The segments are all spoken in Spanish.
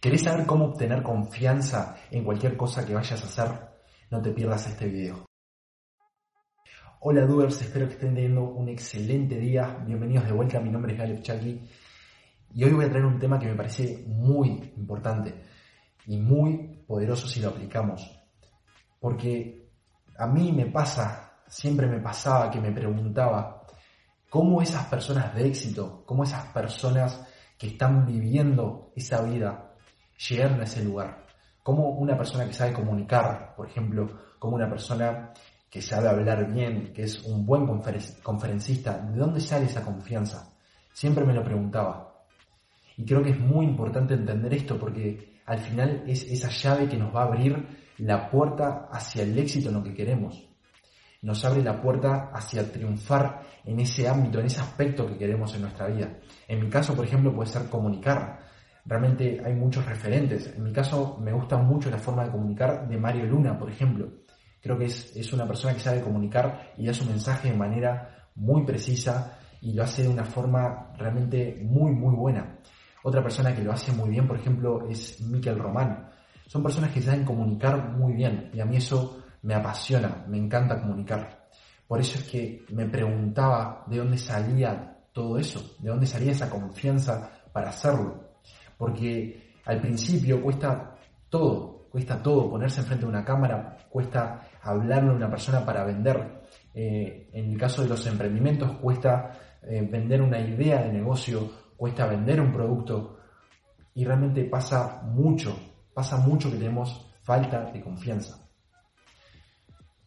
¿Querés saber cómo obtener confianza en cualquier cosa que vayas a hacer? No te pierdas este video. Hola Doers, espero que estén teniendo un excelente día. Bienvenidos de vuelta, mi nombre es Galeb Chaki y hoy voy a traer un tema que me parece muy importante y muy poderoso si lo aplicamos. Porque a mí me pasa, siempre me pasaba que me preguntaba cómo esas personas de éxito, cómo esas personas que están viviendo esa vida, llegaron a ese lugar. Como una persona que sabe comunicar, por ejemplo, como una persona que sabe hablar bien, que es un buen conferencista, ¿de dónde sale esa confianza? Siempre me lo preguntaba. Y creo que es muy importante entender esto porque al final es esa llave que nos va a abrir la puerta hacia el éxito en lo que queremos. Nos abre la puerta hacia triunfar en ese ámbito, en ese aspecto que queremos en nuestra vida. En mi caso, por ejemplo, puede ser comunicar realmente hay muchos referentes. En mi caso me gusta mucho la forma de comunicar de Mario Luna, por ejemplo. Creo que es, es una persona que sabe comunicar y da su mensaje de manera muy precisa y lo hace de una forma realmente muy, muy buena. Otra persona que lo hace muy bien, por ejemplo, es Miquel Román. Son personas que saben comunicar muy bien y a mí eso me apasiona, me encanta comunicar. Por eso es que me preguntaba de dónde salía todo eso, de dónde salía esa confianza para hacerlo porque al principio cuesta todo, cuesta todo, ponerse enfrente de una cámara, cuesta hablarle a una persona para vender. Eh, en el caso de los emprendimientos cuesta eh, vender una idea de negocio, cuesta vender un producto y realmente pasa mucho, pasa mucho que tenemos falta de confianza.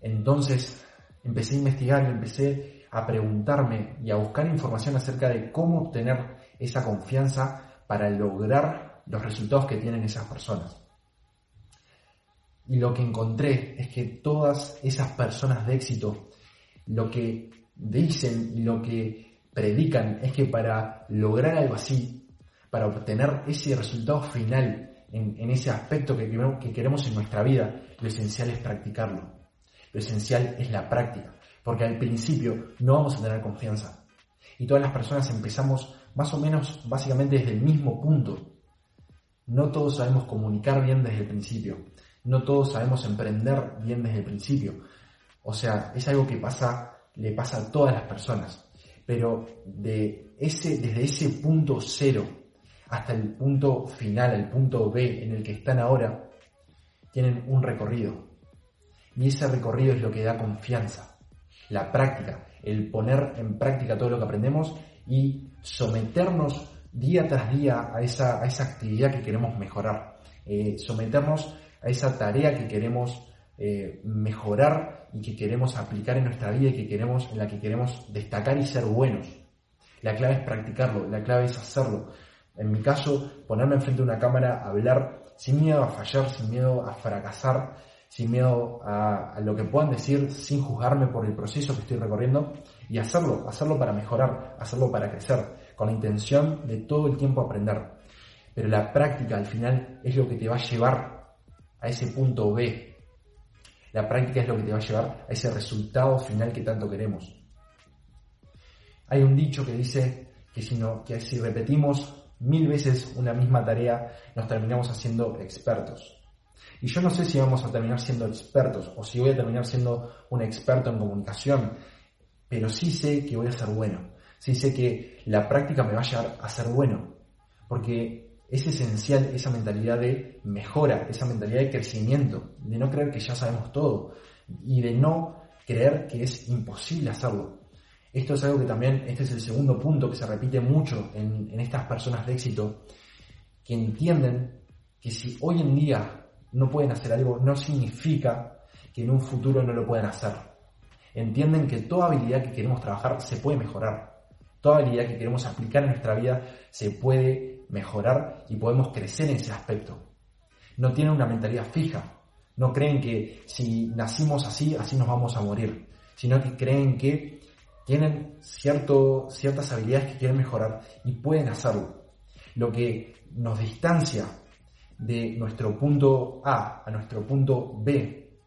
Entonces empecé a investigar y empecé a preguntarme y a buscar información acerca de cómo obtener esa confianza para lograr los resultados que tienen esas personas. Y lo que encontré es que todas esas personas de éxito, lo que dicen lo que predican es que para lograr algo así, para obtener ese resultado final en, ese aspecto que, que queremos en nuestra vida, lo esencial es practicarlo. Lo esencial es la práctica, porque al principio no vamos a tener confianza. Y todas las personas empezamos más o menos básicamente desde el mismo punto. No todos sabemos comunicar bien desde el principio, no todos sabemos emprender bien desde el principio. O sea, es algo que pasa, le pasa a todas las personas. Pero de ese, desde ese punto cero hasta el punto final, el punto B en el que están ahora, tienen un recorrido. Y ese recorrido es lo que da confianza, la práctica, el poner en práctica todo lo que aprendemos y someternos día tras día a esa, a esa actividad que queremos mejorar, eh, someternos a esa tarea que queremos eh, mejorar y que queremos aplicar en nuestra vida y que queremos, en la que queremos destacar y ser buenos. La clave es practicarlo, la clave es hacerlo. En mi caso, ponerme enfrente de una cámara, hablar sin miedo a fallar, sin miedo a fracasar, sin miedo a, lo que puedan decir, sin juzgarme por el proceso que estoy recorriendo y hacerlo, hacerlo para mejorar, hacerlo para crecer, con la intención de todo el tiempo aprender. Pero la práctica al final es lo que te va a llevar a ese punto B. La práctica es lo que te va a llevar a ese resultado final que tanto queremos. Hay un dicho que dice que si, no, que si repetimos mil veces una misma tarea, nos terminamos haciendo expertos. Y yo no sé si vamos a terminar siendo expertos o si voy a terminar siendo un experto en comunicación, pero sí sé que voy a ser bueno. Sí sé que la práctica me va a llevar a ser bueno, porque es esencial esa mentalidad de mejora, esa mentalidad de crecimiento, de no creer que ya sabemos todo y de no creer que es imposible hacerlo. Esto es algo que también, este es el segundo punto que se repite mucho en, en estas personas de éxito, que entienden que si hoy en día no pueden hacer algo no significa que en un futuro no lo puedan hacer. Entienden que toda habilidad que queremos trabajar se puede mejorar. Toda habilidad que queremos aplicar en nuestra vida se puede mejorar y podemos crecer en ese aspecto. No tienen una mentalidad fija. No creen que si nacimos así, así nos vamos a morir. Sino que creen que tienen cierto, ciertas habilidades que quieren mejorar y pueden hacerlo. Lo que nos distancia de nuestro punto A a nuestro punto B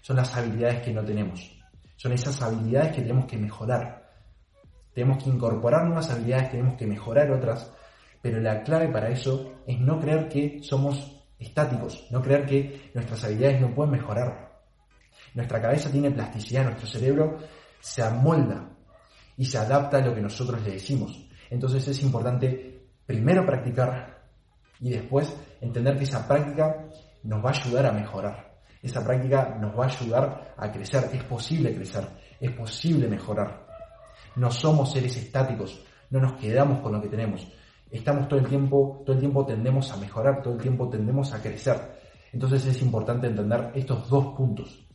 son las habilidades que no tenemos. Son esas habilidades que tenemos que mejorar. Tenemos que incorporar nuevas habilidades, tenemos que mejorar otras, pero la clave para eso es no creer que somos estáticos, no creer que nuestras habilidades no pueden mejorar. Nuestra cabeza tiene plasticidad, nuestro cerebro se amolda y se adapta a lo que nosotros le decimos. Entonces es importante primero practicar y después entender que esa práctica nos va a ayudar a mejorar. Esa práctica nos va a ayudar a crecer. Es posible crecer, es posible mejorar. No somos seres estáticos, no nos quedamos con lo que tenemos. Estamos todo el tiempo, todo el tiempo tendemos a mejorar, todo el tiempo tendemos a crecer. Entonces es importante entender estos dos puntos.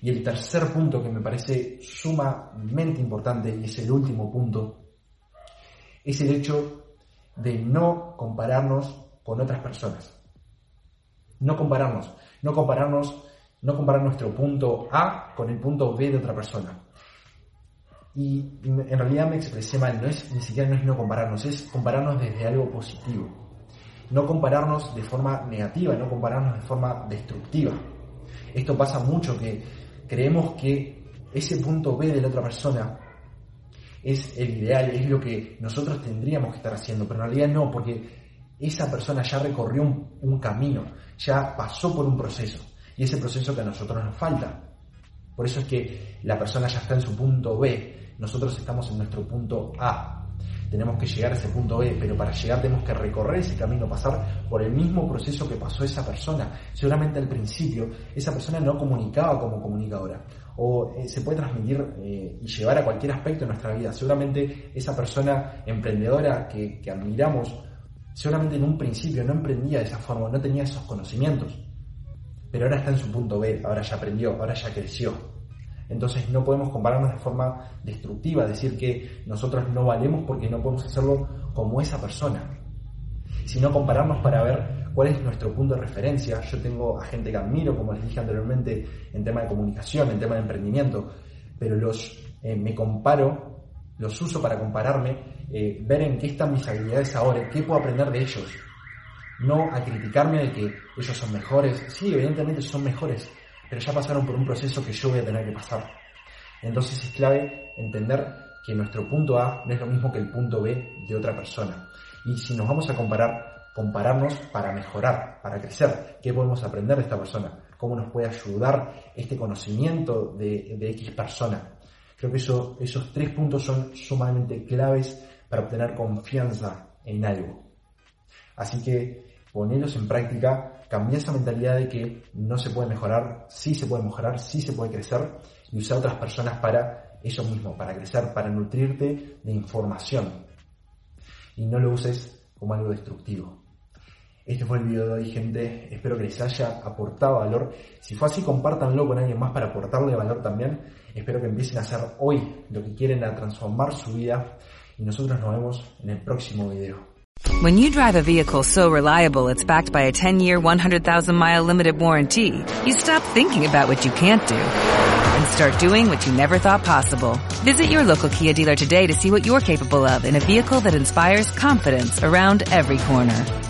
Y el tercer punto que me parece sumamente importante y es el último punto, es el hecho de no compararnos con otras personas. No compararnos, no compararnos, no comparar nuestro punto A con el punto B de otra persona. Y en realidad me expresé mal, no es, ni siquiera no es no compararnos, es compararnos desde algo positivo. No compararnos de forma negativa, no compararnos de forma destructiva. Esto pasa mucho que creemos que ese punto B de la otra persona es el ideal, es lo que nosotros tendríamos que estar haciendo, pero en realidad no, porque esa persona ya recorrió un, camino, ya pasó por un proceso, y ese proceso que a nosotros nos falta. Por eso es que la persona ya está en su punto B, nosotros estamos en nuestro punto A. Tenemos que llegar a ese punto B, pero para llegar tenemos que recorrer ese camino, pasar por el mismo proceso que pasó esa persona. Seguramente al principio esa persona no comunicaba como comunicadora o eh, se puede transmitir eh, y llevar a cualquier aspecto de nuestra vida. Seguramente esa persona emprendedora que, que admiramos seguramente en un principio no emprendía de esa forma, no tenía esos conocimientos, pero ahora está en su punto B, ahora ya aprendió, ahora ya creció. Entonces no podemos compararnos de forma destructiva, decir que nosotros no valemos porque no podemos hacerlo como esa persona, sino compararnos para ver cuál es nuestro punto de referencia. Yo tengo a gente que admiro, como les dije anteriormente, en tema de comunicación, en tema de emprendimiento, pero los eh, me comparo los uso para compararme, eh, ver en qué están mis habilidades ahora, qué puedo aprender de ellos. No a criticarme de que ellos son mejores. Sí, evidentemente son mejores, pero ya pasaron por un proceso que yo voy a tener que pasar. Entonces es clave entender que nuestro punto A no es lo mismo que el punto B de otra persona. Y si nos vamos a comparar, compararnos para mejorar, para crecer. ¿Qué podemos aprender de esta persona? ¿Cómo nos puede ayudar este conocimiento de, de X persona? Creo que esos tres puntos son sumamente claves para obtener confianza en algo. Así que ponerlos en práctica, cambiar esa mentalidad de que no se puede mejorar, sí se puede mejorar, sí se puede crecer y usar otras personas para eso mismo, para crecer, para nutrirte de información. Y no lo uses como algo destructivo. Este fue el video de hoy, gente. Espero que les haya aportado valor. Si fue así, compártanlo con alguien más para aportarle valor también. Espero que empiecen a hacer hoy lo que quieren, a transformar su vida. Y nosotros nos vemos en el próximo video. When you drive a vehicle so reliable it's backed by a 10-year, 100,000-mile limited warranty, you stop thinking about what you can't do and start doing what you never thought possible. Visit your local Kia dealer today to see what you're capable of in a vehicle that inspires confidence around every corner.